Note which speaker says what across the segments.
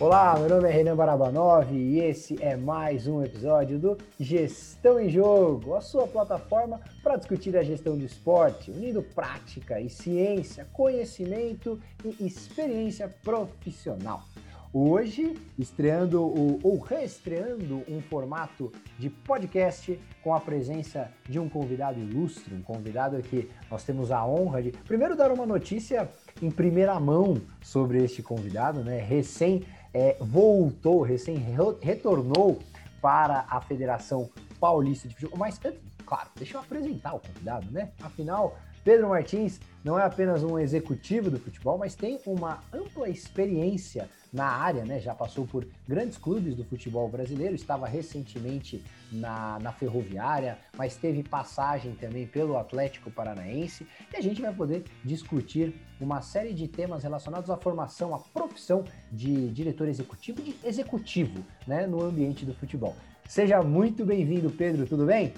Speaker 1: Olá, meu nome é Renan Barabanov e esse é mais um episódio do Gestão em Jogo, a sua plataforma para discutir a gestão do esporte, unindo prática e ciência, conhecimento e experiência profissional. Hoje, estreando ou reestreando um formato de podcast com a presença de um convidado ilustre, um convidado que nós temos a honra de, primeiro, dar uma notícia em primeira mão sobre este convidado, né? Recém é, voltou, recém retornou para a Federação Paulista de Futebol. Mas, claro, deixa eu apresentar o convidado, né? Afinal, Pedro Martins não é apenas um executivo do futebol, mas tem uma ampla experiência na área, né? Já passou por grandes clubes do futebol brasileiro, estava recentemente na, na Ferroviária, mas teve passagem também pelo Atlético Paranaense. E a gente vai poder discutir uma série de temas relacionados à formação, à profissão de diretor executivo de executivo, né? No ambiente do futebol. Seja muito bem-vindo, Pedro, tudo bem?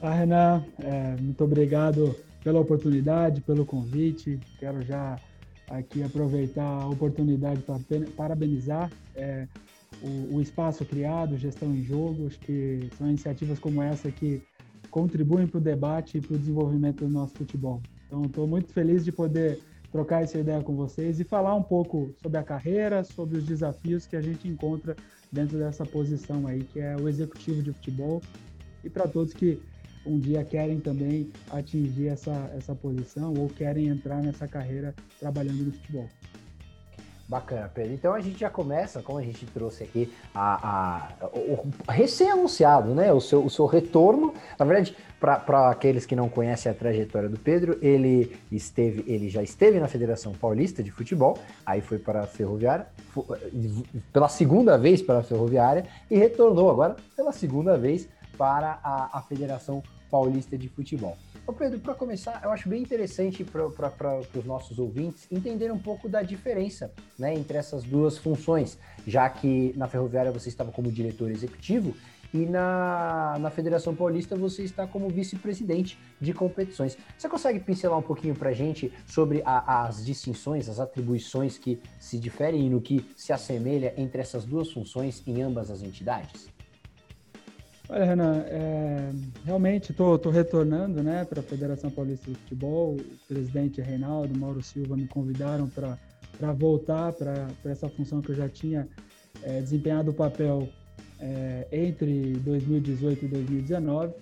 Speaker 2: Ah, Renan, é, muito obrigado pela oportunidade, pelo convite. Quero já aqui aproveitar a oportunidade para parabenizar é, o, o, espaço criado, gestão em jogo. Acho que são iniciativas como essa que contribuem para o debate e para o desenvolvimento do nosso futebol. Então, estou muito feliz de poder trocar essa ideia com vocês e falar um pouco sobre a carreira, sobre os desafios que a gente encontra dentro dessa posição aí, que é o executivo de futebol. E para todos que um dia querem também atingir essa, essa posição ou querem entrar nessa carreira trabalhando no futebol.
Speaker 1: Bacana, Pedro. Então a gente já começa, como a gente trouxe aqui, a, a o, o recém-anunciado, né? O seu, o seu retorno. Na verdade, para aqueles que não conhecem a trajetória do Pedro, ele esteve, ele já esteve na Federação Paulista de Futebol, aí foi para a Ferroviária, pela segunda vez para a Ferroviária, e retornou agora pela segunda vez para a, a Federação Paulista de Futebol. Ô Pedro, para começar, eu acho bem interessante para os nossos ouvintes entender um pouco da diferença né, entre essas duas funções, já que na Ferroviária você estava como diretor executivo e na, na Federação Paulista você está como vice-presidente de competições. Você consegue pincelar um pouquinho para a gente sobre as distinções, as atribuições que se diferem e no que se assemelha entre essas duas funções em ambas as entidades?
Speaker 2: Olha, Renan, é, realmente estou retornando né, para a Federação Paulista de Futebol. O presidente Reinaldo, Mauro Silva me convidaram para voltar para essa função que eu já tinha é, desempenhado o papel é, entre 2018 e 2019.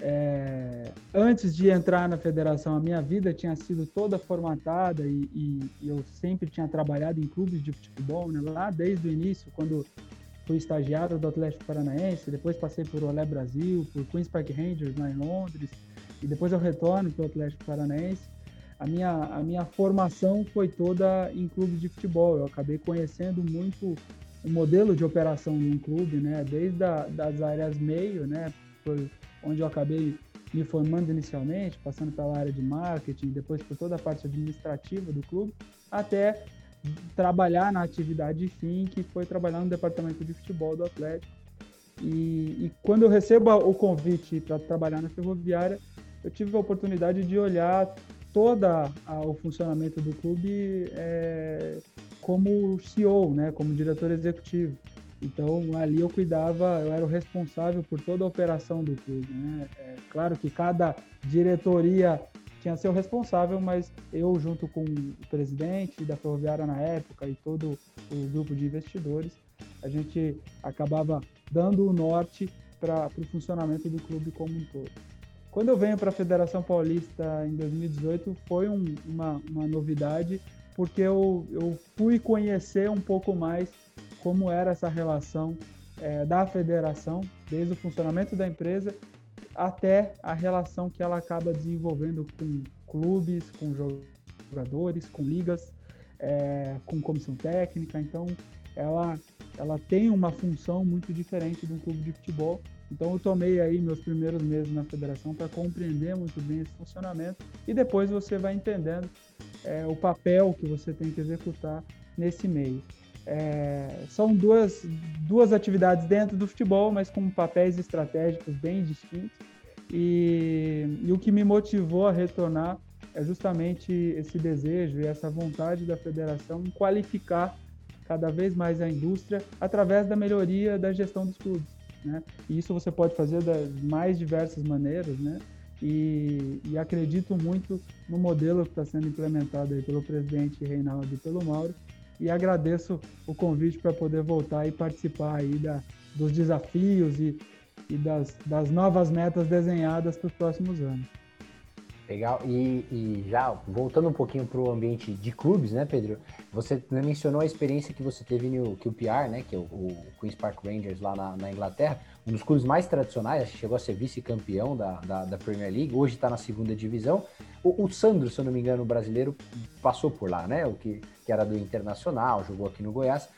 Speaker 2: É, antes de entrar na federação, a minha vida tinha sido toda formatada e, e, e eu sempre tinha trabalhado em clubes de futebol, né, lá desde o início, quando fui estagiário do Atlético Paranaense, depois passei por Olé Brasil, por Queen's Park Rangers lá em Londres, e depois eu retorno para o Atlético Paranaense. A minha, a minha formação foi toda em clubes de futebol. Eu acabei conhecendo muito o modelo de operação de um clube, né? Desde a, das áreas meio, né? Por, onde eu acabei me formando inicialmente, passando pela área de marketing, depois por toda a parte administrativa do clube, até trabalhar na atividade fim, que foi trabalhar no departamento de futebol do Atlético. E, e quando eu recebo o convite para trabalhar na ferroviária, eu tive a oportunidade de olhar toda a, o funcionamento do clube é, como CEO, né, como diretor executivo. Então ali eu cuidava, eu era o responsável por toda a operação do clube. Né? É, claro que cada diretoria tinha seu responsável, mas eu, junto com o presidente da Ferroviária na época e todo o grupo de investidores, a gente acabava dando o norte para o funcionamento do clube como um todo. Quando eu venho para a Federação Paulista em 2018, foi um, uma, uma novidade, porque eu, eu fui conhecer um pouco mais como era essa relação é, da federação, desde o funcionamento da empresa até a relação que ela acaba desenvolvendo com clubes, com jogadores, com ligas, é, com comissão técnica. Então, ela, ela tem uma função muito diferente de um clube de futebol. Então, eu tomei aí meus primeiros meses na federação para compreender muito bem esse funcionamento e depois você vai entendendo é, o papel que você tem que executar nesse meio. É, são duas, duas atividades dentro do futebol, mas com papéis estratégicos bem distintos. E, e o que me motivou a retornar é justamente esse desejo e essa vontade da federação em qualificar cada vez mais a indústria através da melhoria da gestão dos clubes. Né? E isso você pode fazer das mais diversas maneiras, né? E, e acredito muito no modelo que está sendo implementado aí pelo presidente Reinaldo e pelo Mauro. E agradeço o convite para poder voltar e participar aí da, dos desafios e, e das, das novas metas desenhadas para os próximos anos.
Speaker 1: Legal. E, e, já voltando um pouquinho para o ambiente de clubes, né, Pedro? Você mencionou a experiência que você teve no QPR, né, que é o, o Queen's Park Rangers lá na, na, Inglaterra, um dos clubes mais tradicionais, chegou a ser vice-campeão da, da, da, Premier League, hoje está na segunda divisão. O, o, Sandro, se eu não me engano, brasileiro, passou por lá, né? O que, que era do Internacional, jogou aqui no Goiás.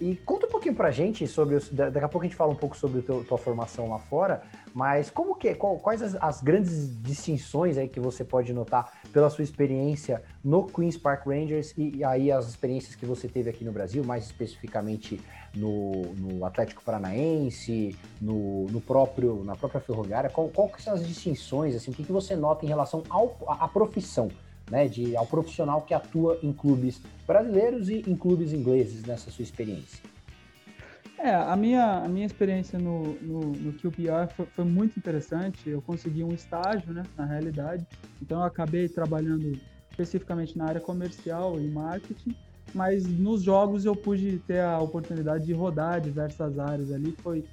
Speaker 1: E conta um pouquinho pra gente sobre, daqui a pouco a gente fala um pouco sobre a tua, tua formação lá fora, mas como que, qual, quais as, as, grandes distinções aí que você pode notar pela sua experiência no Queen's Park Rangers e, e aí as experiências que você teve aqui no Brasil, mais especificamente no, no Atlético Paranaense, no, no, próprio, na própria Ferroviária, qual, qual são as distinções, assim, o que, que você nota em relação à profissão? né, de, ao profissional que atua em clubes brasileiros e em clubes ingleses nessa sua experiência?
Speaker 2: É, a minha, a minha experiência no, no, no QPR foi, foi, muito interessante. Eu consegui um estágio, né, na realidade. Então, eu acabei trabalhando especificamente na área comercial e marketing, mas nos jogos eu pude ter a oportunidade de rodar diversas áreas ali. Foi,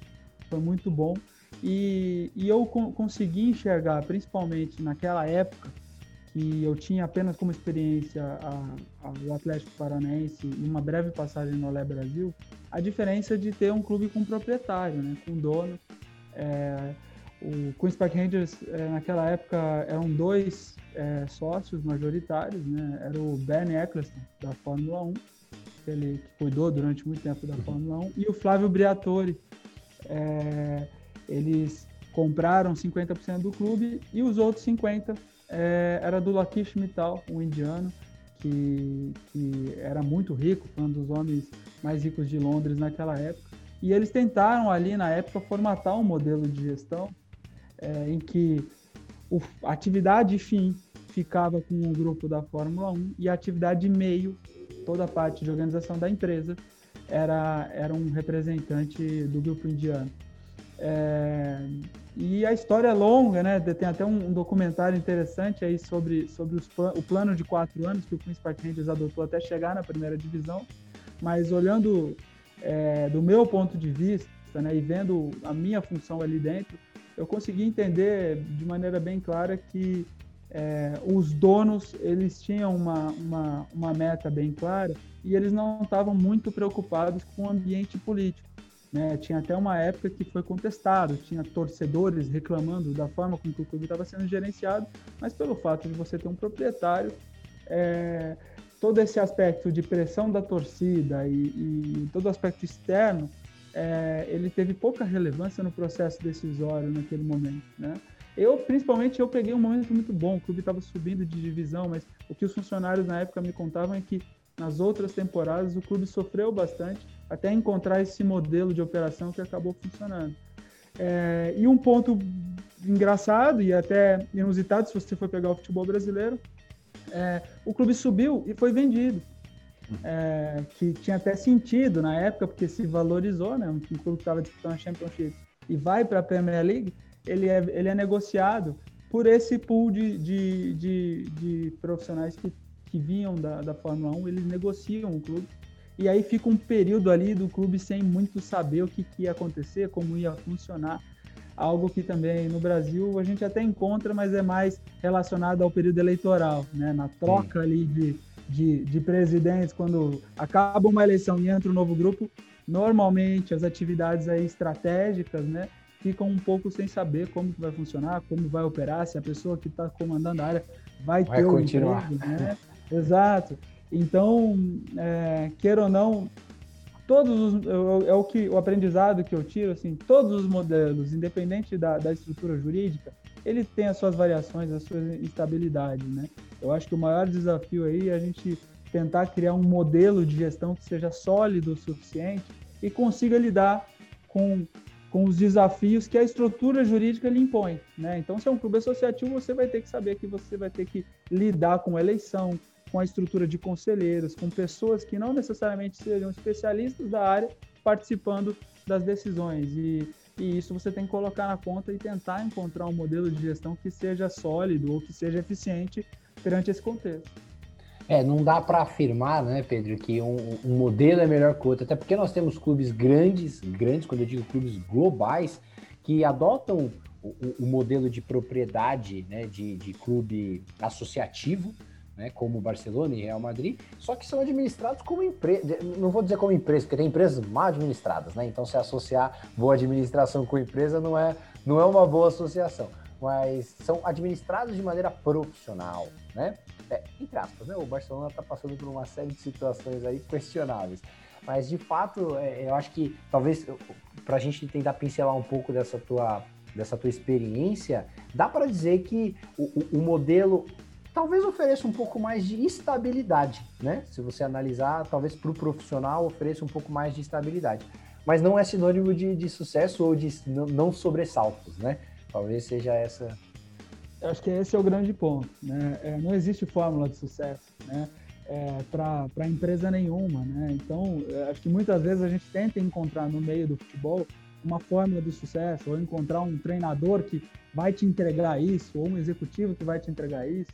Speaker 2: foi muito bom. E, e eu consegui enxergar, principalmente naquela época, que eu tinha apenas como experiência a, a, o Atlético Paranaense e uma breve passagem no Olé Brasil, a diferença de ter um clube com proprietário, né, com dono. É, o Queen's Park Rangers, é, naquela época, eram dois é, sócios majoritários, né, era o Bernie Eccleston, da Fórmula 1, que ele que cuidou durante muito tempo da Fórmula 1, e o Flávio Briatore. É, eles compraram 50% do clube e os outros 50% é, era do Lakish Mittal, um indiano, que, que era muito rico, foi um dos homens mais ricos de Londres naquela época. E eles tentaram ali, na época, formatar um modelo de gestão é, em que o, a atividade fim ficava com o grupo da Fórmula 1 e a atividade meio, toda a parte de organização da empresa, era, era um representante do grupo indiano. É, e a história é longa, né? Tem até um, documentário interessante aí sobre, sobre os, o plano de quatro anos que o Queen's Park Rangers adotou até chegar na primeira divisão. Mas olhando é, do meu ponto de vista, né, e vendo a minha função ali dentro, eu consegui entender de maneira bem clara que é, os donos eles tinham uma, uma, uma meta bem clara e eles não estavam muito preocupados com o ambiente político. Né? Tinha até uma época que foi contestado, tinha torcedores reclamando da forma como o clube estava sendo gerenciado, mas pelo fato de você ter um proprietário, é, todo esse aspecto de pressão da torcida e, e todo o aspecto externo, é, ele teve pouca relevância no processo decisório naquele momento, né? Eu, principalmente, eu peguei um momento muito bom, o clube estava subindo de divisão, mas o que os funcionários na época me contavam é que nas outras temporadas o clube sofreu bastante até encontrar esse modelo de operação que acabou funcionando. É, e um ponto engraçado e até inusitado, se você for pegar o futebol brasileiro, é, o clube subiu e foi vendido. É, que tinha até sentido na época, porque se valorizou, né? Um clube que estava disputando a Championship e vai para a Premier League, ele é, ele é negociado por esse pool de, de, de, de profissionais que que vinham da, da Fórmula 1, eles negociam o clube. E aí fica um período ali do clube sem muito saber o que, que ia acontecer, como ia funcionar. Algo que também no Brasil a gente até encontra, mas é mais relacionado ao período eleitoral, né? Na troca Sim. ali de, de, de presidentes, quando acaba uma eleição e entra um novo grupo, normalmente as atividades aí estratégicas, né? ficam um pouco sem saber como que vai funcionar, como vai operar, se a pessoa que está comandando a área vai, vai ter continuar. emprego, né? Exato. Então, é, queira ou não, todos os, é o que o aprendizado que eu tiro, assim, todos os modelos, independente da, da estrutura jurídica, ele tem as suas variações, as suas instabilidades, né? Eu acho que o maior desafio aí é a gente tentar criar um modelo de gestão que seja sólido o suficiente e consiga lidar com, com os desafios que a estrutura jurídica lhe impõe, né? Então, se é um clube associativo, você vai ter que saber que você vai ter que lidar com eleição, com a estrutura de conselheiros, com pessoas que não necessariamente sejam especialistas da área participando das decisões. E, e isso você tem que colocar na conta e tentar encontrar um modelo de gestão que seja sólido ou que seja eficiente perante esse contexto.
Speaker 1: É, não dá para afirmar, né, Pedro, que um, um, modelo é melhor que outro, até porque nós temos clubes grandes, grandes, quando eu digo clubes globais, que adotam o, o modelo de propriedade, né, de, de clube associativo, né, como Barcelona e Real Madrid, só que são administrados como empresa, não vou dizer como empresa, porque tem empresas mal administradas, né? Então se associar boa administração com empresa não é, não é uma boa associação, mas são administrados de maneira profissional, né? é, entre aspas, né? O Barcelona está passando por uma série de situações aí questionáveis. Mas de fato, é, eu acho que talvez para a gente tentar pincelar um pouco dessa tua, dessa tua experiência, dá para dizer que o, o, modelo talvez ofereça um pouco mais de estabilidade, né? Se você analisar, talvez para o profissional ofereça um pouco mais de estabilidade. Mas não é sinônimo de, de sucesso ou de não, sobressaltos, né? Talvez seja essa
Speaker 2: eu acho que esse é o grande ponto. Né? É, não existe fórmula de sucesso né? é, para empresa nenhuma. Né? Então, é, acho que muitas vezes a gente tenta encontrar no meio do futebol uma fórmula do sucesso, ou encontrar um treinador que vai te entregar isso, ou um executivo que vai te entregar isso.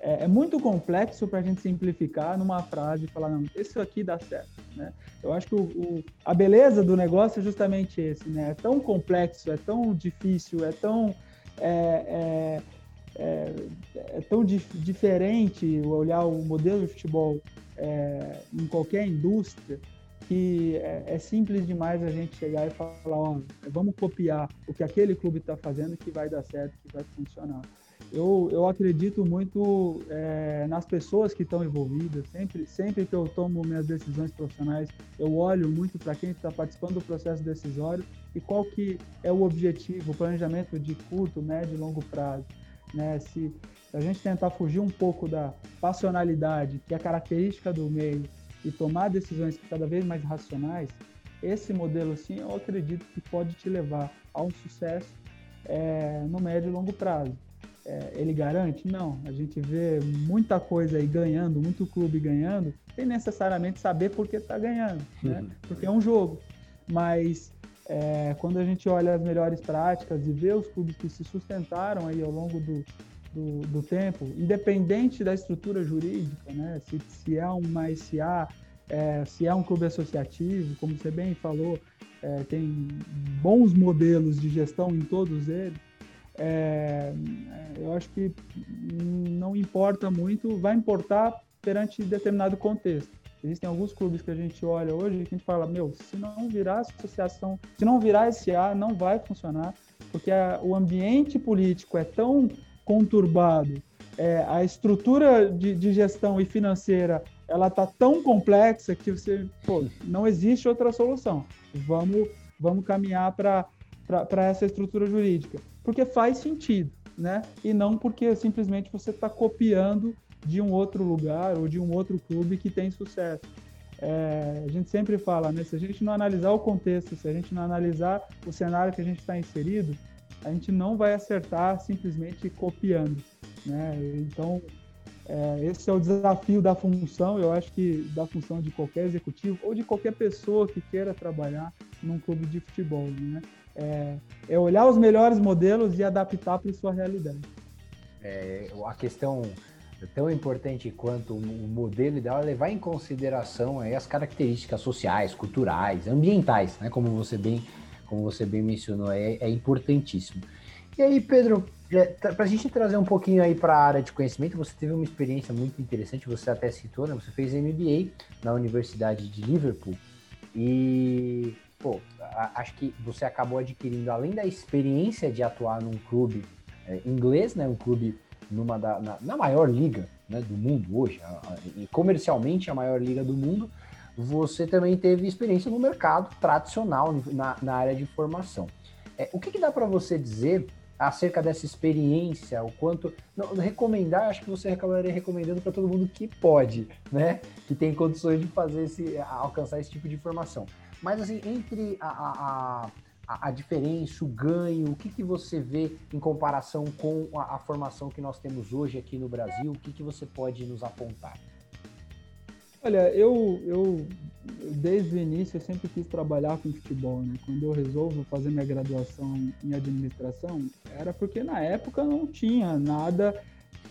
Speaker 2: É, é muito complexo para a gente simplificar numa frase e falar, não, isso aqui dá certo. Né? Eu acho que o, o, a beleza do negócio é justamente esse, né? É tão complexo, é tão difícil, é tão... É, é, é, é tão dif diferente olhar o modelo de futebol é, em qualquer indústria que é, é, simples demais a gente chegar e falar, ó, vamos copiar o que aquele clube está fazendo que vai dar certo, que vai funcionar. Eu, eu acredito muito é, nas pessoas que estão envolvidas. Sempre, sempre que eu tomo minhas decisões profissionais, eu olho muito para quem está participando do processo decisório e qual que é o objetivo, o planejamento de curto, médio e longo prazo. Né? Se a gente tentar fugir um pouco da passionalidade, que é característica do meio, e tomar decisões cada vez mais racionais, esse modelo, sim, eu acredito que pode te levar a um sucesso é, no médio e longo prazo. É, ele garante? Não. A gente vê muita coisa aí ganhando, muito clube ganhando, sem necessariamente saber por que está ganhando, né? Uhum. porque é um jogo. Mas é, quando a gente olha as melhores práticas e vê os clubes que se sustentaram aí ao longo do, do, do tempo, independente da estrutura jurídica, né? se, se é uma SA, é, se é um clube associativo, como você bem falou, é, tem bons modelos de gestão em todos eles. É, eu acho que não importa muito, vai importar perante determinado contexto. Existem alguns clubes que a gente olha hoje que a gente fala, meu, se não virar associação, se não virar SA, não vai funcionar, porque a, o ambiente político é tão conturbado, é, a estrutura de, de, gestão e financeira ela tá tão complexa que você, pô, não existe outra solução. Vamos, vamos caminhar para essa estrutura jurídica, porque faz sentido, né? E não porque simplesmente você está copiando de um outro lugar ou de um outro clube que tem sucesso. É, a gente sempre fala, né? Se a gente não analisar o contexto, se a gente não analisar o cenário que a gente está inserido, a gente não vai acertar simplesmente copiando, né? Então, é, esse é o desafio da função, eu acho que da função de qualquer executivo ou de qualquer pessoa que queira trabalhar num clube de futebol, né? É, é olhar os melhores modelos e adaptar para sua realidade.
Speaker 1: É, a questão tão importante quanto o modelo ideal é levar em consideração as características sociais, culturais, ambientais, né? Como você bem, como você bem mencionou, é, é importantíssimo. E aí, Pedro, para a gente trazer um pouquinho aí para a área de conhecimento, você teve uma experiência muito interessante, você até citou, né? Você fez MBA na Universidade de Liverpool e, pô, acho que você acabou adquirindo, além da experiência de atuar num clube é, inglês, né? Um clube numa da, na, na maior liga né, do mundo hoje, a, a, e comercialmente a maior liga do mundo, você também teve experiência no mercado tradicional, na, na área de formação. É, o que, que dá para você dizer acerca dessa experiência, o quanto. Não, recomendar, acho que você acabaria recomendando para todo mundo que pode, né? Que tem condições de fazer esse, alcançar esse tipo de formação. Mas assim, entre a, a, a, a, diferença, o ganho, o que, que você vê em comparação com a, a, formação que nós temos hoje aqui no Brasil? O que, que você pode nos apontar?
Speaker 2: Olha, eu, eu desde o início eu sempre quis trabalhar com futebol, né? Quando eu resolvo fazer minha graduação em administração, era porque na época não tinha nada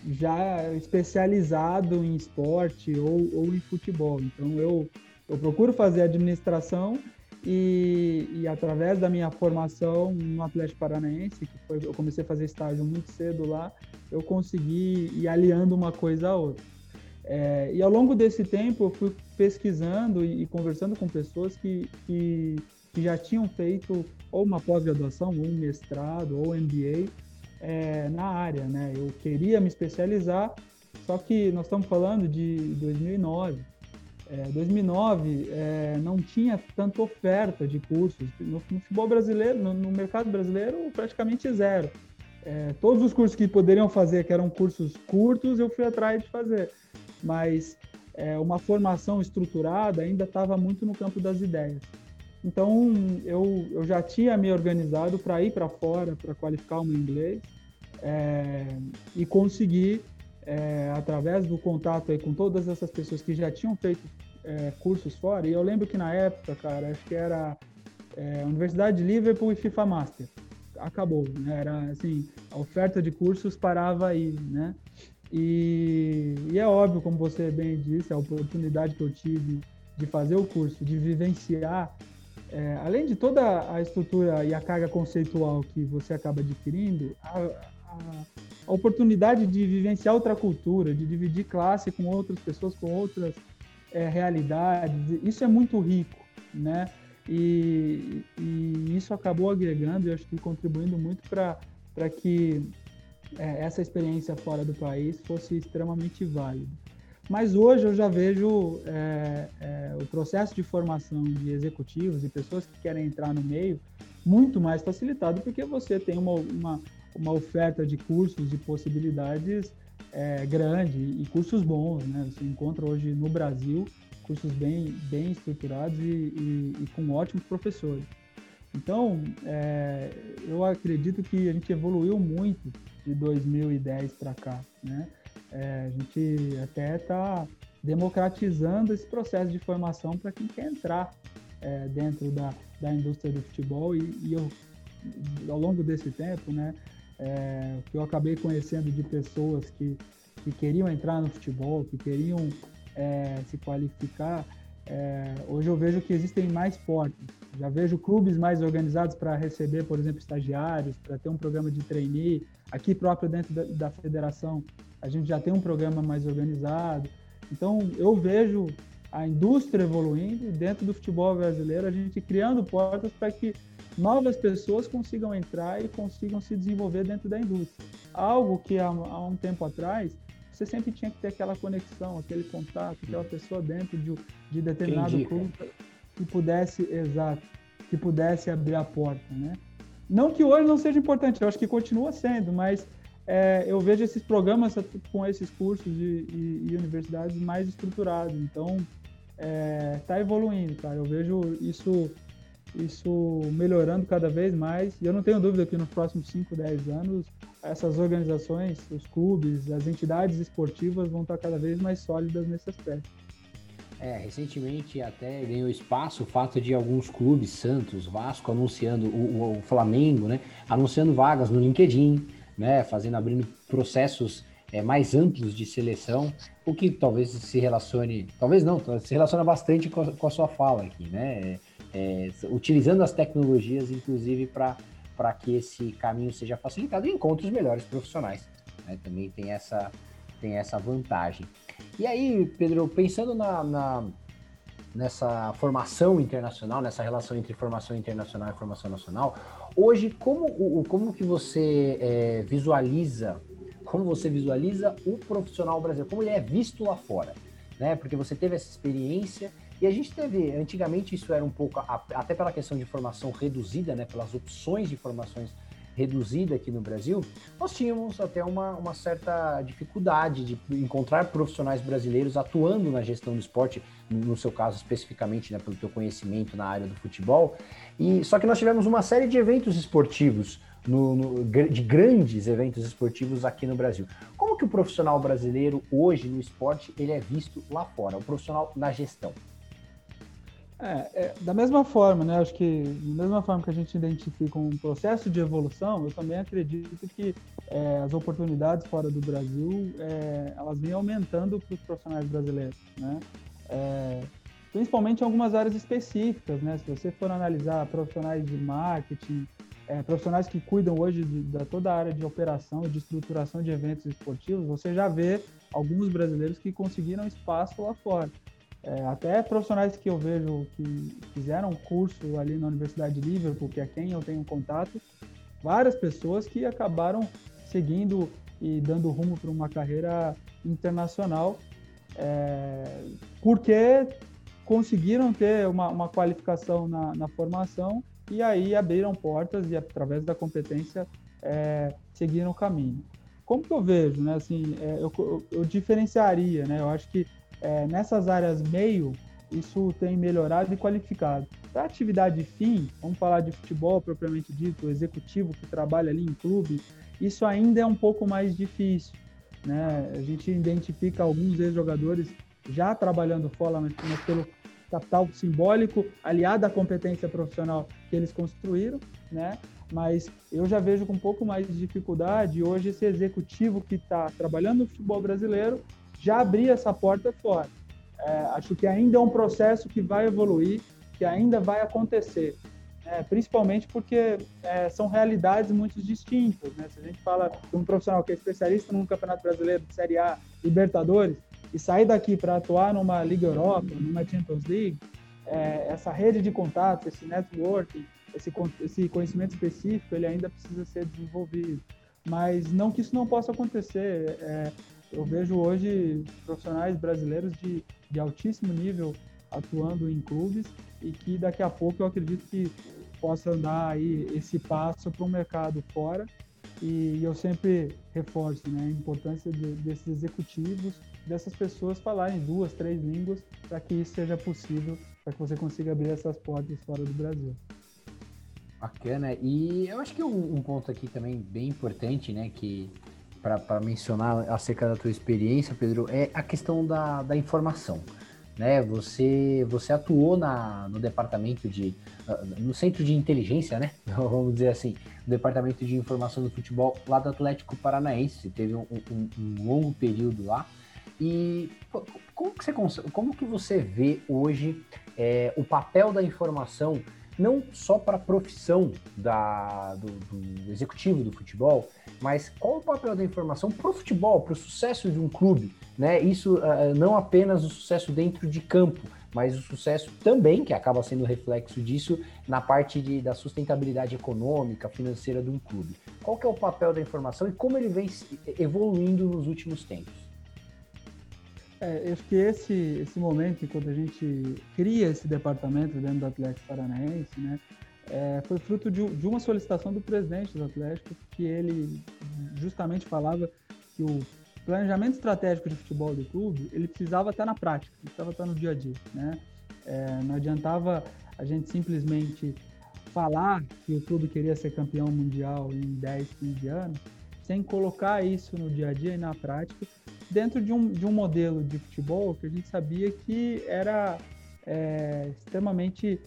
Speaker 2: já especializado em esporte ou, ou em futebol. Então eu, eu procuro fazer administração e, e, através da minha formação no Atlético Paranaense, que foi, eu comecei a fazer estágio muito cedo lá, eu consegui ir aliando uma coisa a outra. É, e ao longo desse tempo eu fui pesquisando e, e conversando com pessoas que, que, que, já tinham feito ou uma pós-graduação, ou um mestrado, ou MBA é, na área, né? Eu queria me especializar, só que nós estamos falando de 2009. É, 2009 é, não tinha tanta oferta de cursos no, no futebol brasileiro, no, no, mercado brasileiro praticamente zero. É, todos os cursos que poderiam fazer, que eram cursos curtos, eu fui atrás de fazer mas é, uma formação estruturada ainda estava muito no campo das ideias. Então, eu, eu já tinha me organizado para ir para fora, para qualificar o meu inglês é, e conseguir, é, através do contato aí com todas essas pessoas que já tinham feito é, cursos fora, e eu lembro que na época, cara, acho que era é, Universidade de Liverpool e FIFA Master. Acabou, né? Era assim, a oferta de cursos parava aí, né? E, e, é óbvio, como você bem disse, a oportunidade que eu tive de fazer o curso, de vivenciar, é, além de toda a estrutura e a carga conceitual que você acaba adquirindo, a, a, a oportunidade de vivenciar outra cultura, de dividir classe com outras pessoas, com outras é, realidades, isso é muito rico, né? E, e isso acabou agregando e acho que contribuindo muito para que é, essa experiência fora do país fosse extremamente válida. Mas hoje eu já vejo é, é, o processo de formação de executivos e pessoas que querem entrar no meio muito mais facilitado, porque você tem uma, uma, uma oferta de cursos e possibilidades é, grande e cursos bons. Né? Você encontra hoje no Brasil cursos bem, bem estruturados e, e, e com ótimos professores. Então, é, eu acredito que a gente evoluiu muito de 2010 para cá, né? É, a gente até está democratizando esse processo de formação para quem quer entrar é, dentro da, da indústria do futebol e, e eu, ao longo desse tempo, né, é, que eu acabei conhecendo de pessoas que, que queriam entrar no futebol, que queriam é, se qualificar, é, hoje eu vejo que existem mais portas. Já vejo clubes mais organizados para receber, por exemplo, estagiários, para ter um programa de trainee, Aqui próprio dentro da, da federação, a gente já tem um programa mais organizado. Então, eu vejo a indústria evoluindo e dentro do futebol brasileiro, a gente criando portas para que novas pessoas consigam entrar e consigam se desenvolver dentro da indústria. Algo que há, há um tempo atrás você sempre tinha que ter aquela conexão, aquele contato, aquela pessoa dentro de, de determinado clube que pudesse, exato, que pudesse abrir a porta, né? Não que hoje não seja importante, eu acho que continua sendo, mas é, eu vejo esses programas com esses cursos e, e, e universidades mais estruturados. Então, está é, evoluindo, cara. Eu vejo isso, isso melhorando cada vez mais. E eu não tenho dúvida que nos próximos 5, 10 anos, essas organizações, os clubes, as entidades esportivas vão estar cada vez mais sólidas nesse aspecto.
Speaker 1: É, recentemente até ganhou espaço o fato de alguns clubes, Santos, Vasco, anunciando, o, o, Flamengo, né? Anunciando vagas no LinkedIn, né? Fazendo, abrindo processos é, mais amplos de seleção, o que talvez se relacione, talvez não, se relaciona bastante com a, com a sua fala aqui, né? É, utilizando as tecnologias, inclusive, para que esse caminho seja facilitado e encontre os melhores profissionais. Né? Também tem essa, tem essa vantagem. E aí, Pedro, pensando na, na, nessa formação internacional, nessa relação entre formação internacional e formação nacional, hoje como, como que você é, visualiza, como você visualiza o profissional brasileiro, como ele é visto lá fora, né? Porque você teve essa experiência e a gente teve, antigamente isso era um pouco, até pela questão de formação reduzida, né? Pelas opções de formações reduzida aqui no Brasil, nós tínhamos até uma, uma certa dificuldade de encontrar profissionais brasileiros atuando na gestão do esporte, no seu caso especificamente, né, pelo teu conhecimento na área do futebol. E só que nós tivemos uma série de eventos esportivos no, no, de grandes eventos esportivos aqui no Brasil. Como que o profissional brasileiro hoje no esporte ele é visto lá fora, o profissional na gestão?
Speaker 2: É, é, da mesma forma, né? Acho que da mesma forma que a gente identifica um processo de evolução, eu também acredito que é, as oportunidades fora do Brasil é, elas vêm aumentando para os profissionais brasileiros, né? É, principalmente em algumas áreas específicas, né? Se você for analisar profissionais de marketing, é, profissionais que cuidam hoje de, toda a área de operação e de estruturação de eventos esportivos, você já vê alguns brasileiros que conseguiram espaço lá fora. É, até profissionais que eu vejo que fizeram curso ali na Universidade de Liverpool, que é quem eu tenho contato, várias pessoas que acabaram seguindo e dando rumo para uma carreira internacional, é, porque conseguiram ter uma, uma qualificação na, na, formação e aí abriram portas e através da competência é, seguiram o caminho. Como que eu vejo, né? Assim, é, eu, eu, eu diferenciaria, né? Eu acho que é, nessas áreas meio, isso tem melhorado e qualificado. Para atividade fim, vamos falar de futebol propriamente dito, executivo que trabalha ali em clube, isso ainda é um pouco mais difícil. Né? A gente identifica alguns ex-jogadores já trabalhando fora, mas, mas pelo capital simbólico aliado à competência profissional que eles construíram, né? Mas eu já vejo com um pouco mais de dificuldade hoje esse executivo que está trabalhando no futebol brasileiro já abrir essa porta fora. É, acho que ainda é um processo que vai evoluir, que ainda vai acontecer, é, principalmente porque é, são realidades muito distintas. Né? Se a gente fala de um profissional que é especialista no Campeonato Brasileiro de Série A, Libertadores, e sair daqui para atuar numa Liga Europa, numa Champions League, é, essa rede de contatos, esse networking, esse, esse conhecimento específico, ele ainda precisa ser desenvolvido. Mas não que isso não possa acontecer. É, eu vejo hoje profissionais brasileiros de, de altíssimo nível atuando em clubes e que daqui a pouco eu acredito que possa dar aí esse passo para o mercado fora e eu sempre reforço né, a importância de, desses executivos, dessas pessoas falarem duas, três línguas para que isso seja possível, para que você consiga abrir essas portas fora do Brasil.
Speaker 1: Bacana. E eu acho que um, um ponto aqui também bem importante, né, que para mencionar acerca da tua experiência, Pedro, é a questão da, da informação. Né? Você, você atuou na, no departamento de. Ah, no centro de inteligência, né? Vamos dizer assim, no departamento de informação do futebol lá do Atlético Paranaense. Teve um, um, um longo período lá. E como que você, como que você vê hoje é, o papel da informação, não só para a profissão da, do, do executivo do futebol, mas qual o papel da informação para o futebol, para o sucesso de um clube? Né? Isso uh, não apenas o sucesso dentro de campo, mas o sucesso também, que acaba sendo reflexo disso, na parte de, da sustentabilidade econômica, financeira de um clube. Qual que é o papel da informação e como ele vem evoluindo nos últimos tempos?
Speaker 2: É, eu acho que esse, esse momento, quando a gente cria esse departamento dentro do Atlético Paranaense, né, é, foi fruto de, de, uma solicitação do presidente do Atlético, que ele justamente falava que o planejamento estratégico de futebol do clube, ele precisava estar na prática, precisava estar no dia a dia, né? É, não adiantava a gente simplesmente falar que o clube queria ser campeão mundial em 10, 15 anos, sem colocar isso no dia a dia e na prática, dentro de um, de um modelo de futebol que a gente sabia que era é, extremamente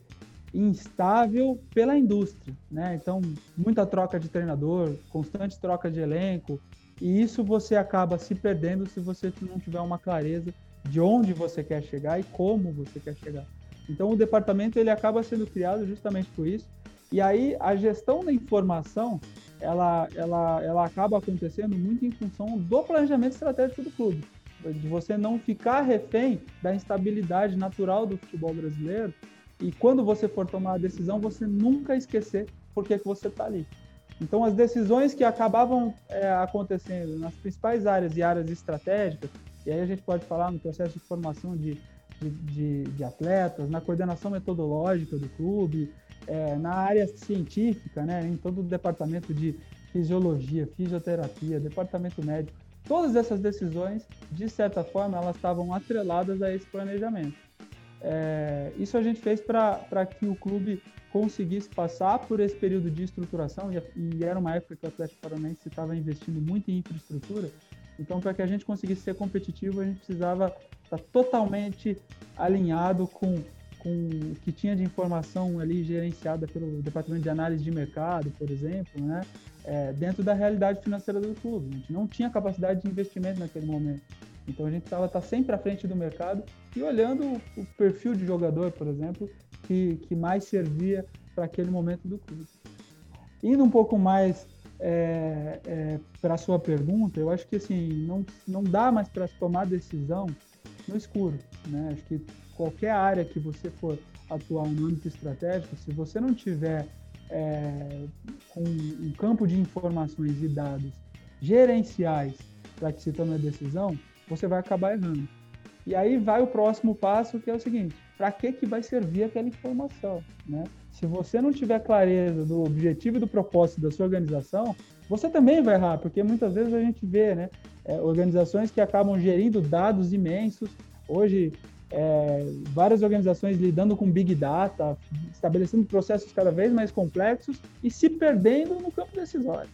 Speaker 2: instável pela indústria, né? Então, muita troca de treinador, constante troca de elenco, e isso você acaba se perdendo se você não tiver uma clareza de onde você quer chegar e como você quer chegar. Então, o departamento ele acaba sendo criado justamente por isso. E aí a gestão da informação, ela ela ela acaba acontecendo muito em função do planejamento estratégico do clube, de você não ficar refém da instabilidade natural do futebol brasileiro e quando você for tomar a decisão, você nunca esquecer por que, que você está ali. Então, as decisões que acabavam é, acontecendo nas principais áreas e áreas estratégicas, e aí a gente pode falar no processo de formação de, de, de, de atletas, na coordenação metodológica do clube, é, na área científica, né, em todo o departamento de fisiologia, fisioterapia, departamento médico, todas essas decisões, de certa forma, elas estavam atreladas a esse planejamento. é, isso a gente fez para que o clube conseguisse passar por esse período de estruturação, e era uma época que o Atlético Paranaense estava investindo muito em infraestrutura, então para que a gente conseguisse ser competitivo, a gente precisava estar tá totalmente alinhado com, com o que tinha de informação ali gerenciada pelo Departamento de Análise de Mercado, por exemplo, né? É, dentro da realidade financeira do clube. A gente não tinha capacidade de investimento naquele momento. Então a gente precisava estar sempre à frente do mercado e olhando o perfil de jogador, por exemplo, que, que mais servia para aquele momento do clube. Indo um pouco mais é, é, para a sua pergunta, eu acho que assim não, não dá mais para tomar decisão no escuro. Né? Acho que qualquer área que você for atuar no âmbito estratégico, se você não tiver é, com um campo de informações e dados gerenciais para que se tome a decisão, você vai acabar errando. E aí vai o próximo passo, que é o seguinte: para que, que vai servir aquela informação? Né? Se você não tiver clareza do objetivo e do propósito da sua organização, você também vai errar, porque muitas vezes a gente vê né, é, organizações que acabam gerindo dados imensos. Hoje, é, várias organizações lidando com Big Data, estabelecendo processos cada vez mais complexos e se perdendo no campo decisório.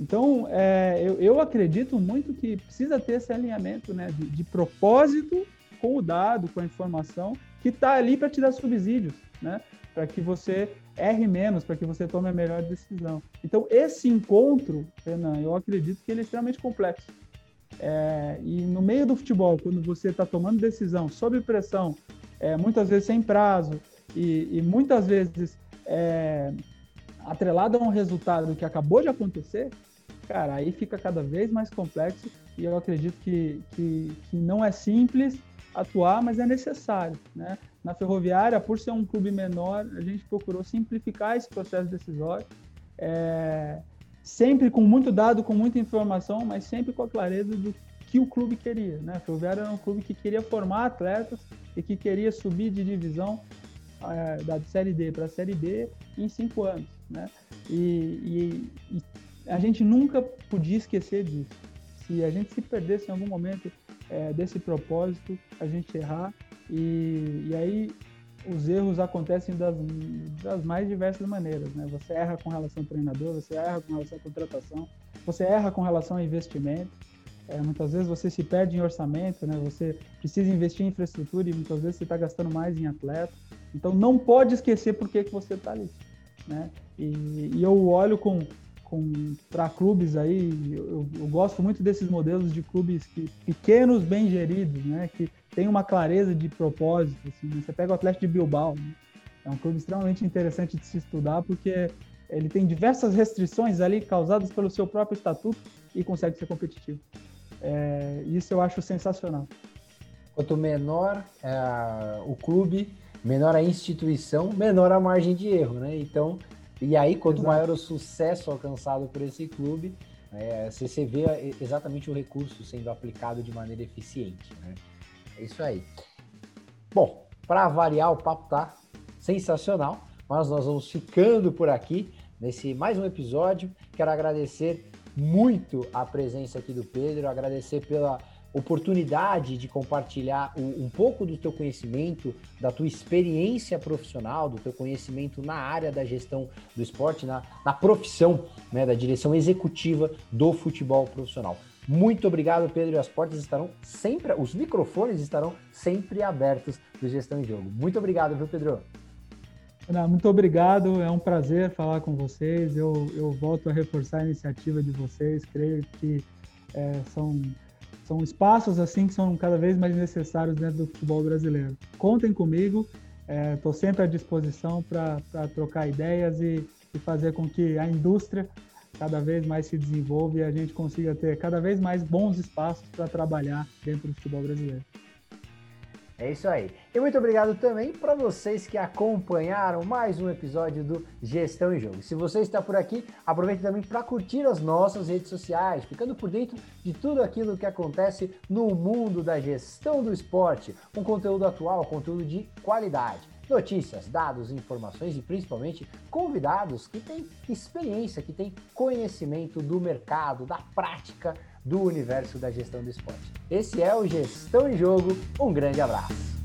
Speaker 2: Então, é, eu, eu, acredito muito que precisa ter esse alinhamento né, de, de propósito com o dado, com a informação, que está ali para te dar subsídios, né, para que você erre menos, para que você tome a melhor decisão. Então, esse encontro, Renan, eu acredito que ele é extremamente complexo. É, e no meio do futebol, quando você está tomando decisão sob pressão, é, muitas vezes sem prazo, e, e muitas vezes é, atrelado a um resultado que acabou de acontecer, cara, aí fica cada vez mais complexo e eu acredito que, que, que não é simples atuar, mas é necessário, né? Na Ferroviária, por ser um clube menor, a gente procurou simplificar esse processo decisório, é, sempre com muito dado, com muita informação, mas sempre com a clareza do que o clube queria, né? A Ferroviária era um clube que queria formar atletas e que queria subir de divisão é, da Série D para a Série B em cinco anos né? E, e, e, a gente nunca podia esquecer disso. Se a gente se perdesse em algum momento é, desse propósito, a gente errar e, e aí os erros acontecem das, das, mais diversas maneiras, né? Você erra com relação ao treinador, você erra com relação à contratação, você erra com relação ao investimento. É, muitas vezes você se perde em orçamento, né? Você precisa investir em infraestrutura e muitas vezes você está gastando mais em atleta. Então não pode esquecer por que, que você está ali, né? E, e eu olho com, com para clubes aí, eu, eu, gosto muito desses modelos de clubes que, pequenos, bem geridos, né? Que tem uma clareza de propósito. Assim, né? Você pega o Atlético de Bilbao, né? é um clube extremamente interessante de se estudar porque ele tem diversas restrições ali causadas pelo seu próprio estatuto e consegue ser competitivo. É, isso eu acho sensacional.
Speaker 1: Quanto menor é, o clube, menor a instituição, menor a margem de erro, né? Então, e aí, quanto Exato. maior o sucesso alcançado por esse clube, é, você vê exatamente o recurso sendo aplicado de maneira eficiente. Né? É isso aí. Bom, para variar, o papo tá sensacional, mas nós vamos ficando por aqui nesse mais um episódio. Quero agradecer muito a presença aqui do Pedro, agradecer pela oportunidade de compartilhar um, um, pouco do teu conhecimento, da tua experiência profissional, do teu conhecimento na área da gestão do esporte, na, na profissão né, da direção executiva do futebol profissional. Muito obrigado, Pedro, as portas estarão sempre, os microfones estarão sempre abertos do Gestão em Jogo. Muito obrigado, viu, Pedro?
Speaker 2: muito obrigado, é um prazer falar com vocês. Eu, eu volto a reforçar a iniciativa de vocês, creio que é, são são espaços assim que são cada vez mais necessários dentro do futebol brasileiro. Contem comigo, estou é, sempre à disposição para trocar ideias e, e fazer com que a indústria cada vez mais se desenvolva e a gente consiga ter cada vez mais bons espaços para trabalhar dentro do futebol brasileiro.
Speaker 1: É isso aí. E muito obrigado também para vocês que acompanharam mais um episódio do Gestão em Jogo. Se você está por aqui, aproveite também para curtir as nossas redes sociais, ficando por dentro de tudo aquilo que acontece no mundo da gestão do esporte, um conteúdo atual, conteúdo de qualidade. Notícias, dados, informações e principalmente convidados que têm experiência, que têm conhecimento do mercado, da prática do universo da gestão do esporte. Esse é o Gestão em Jogo. Um grande abraço.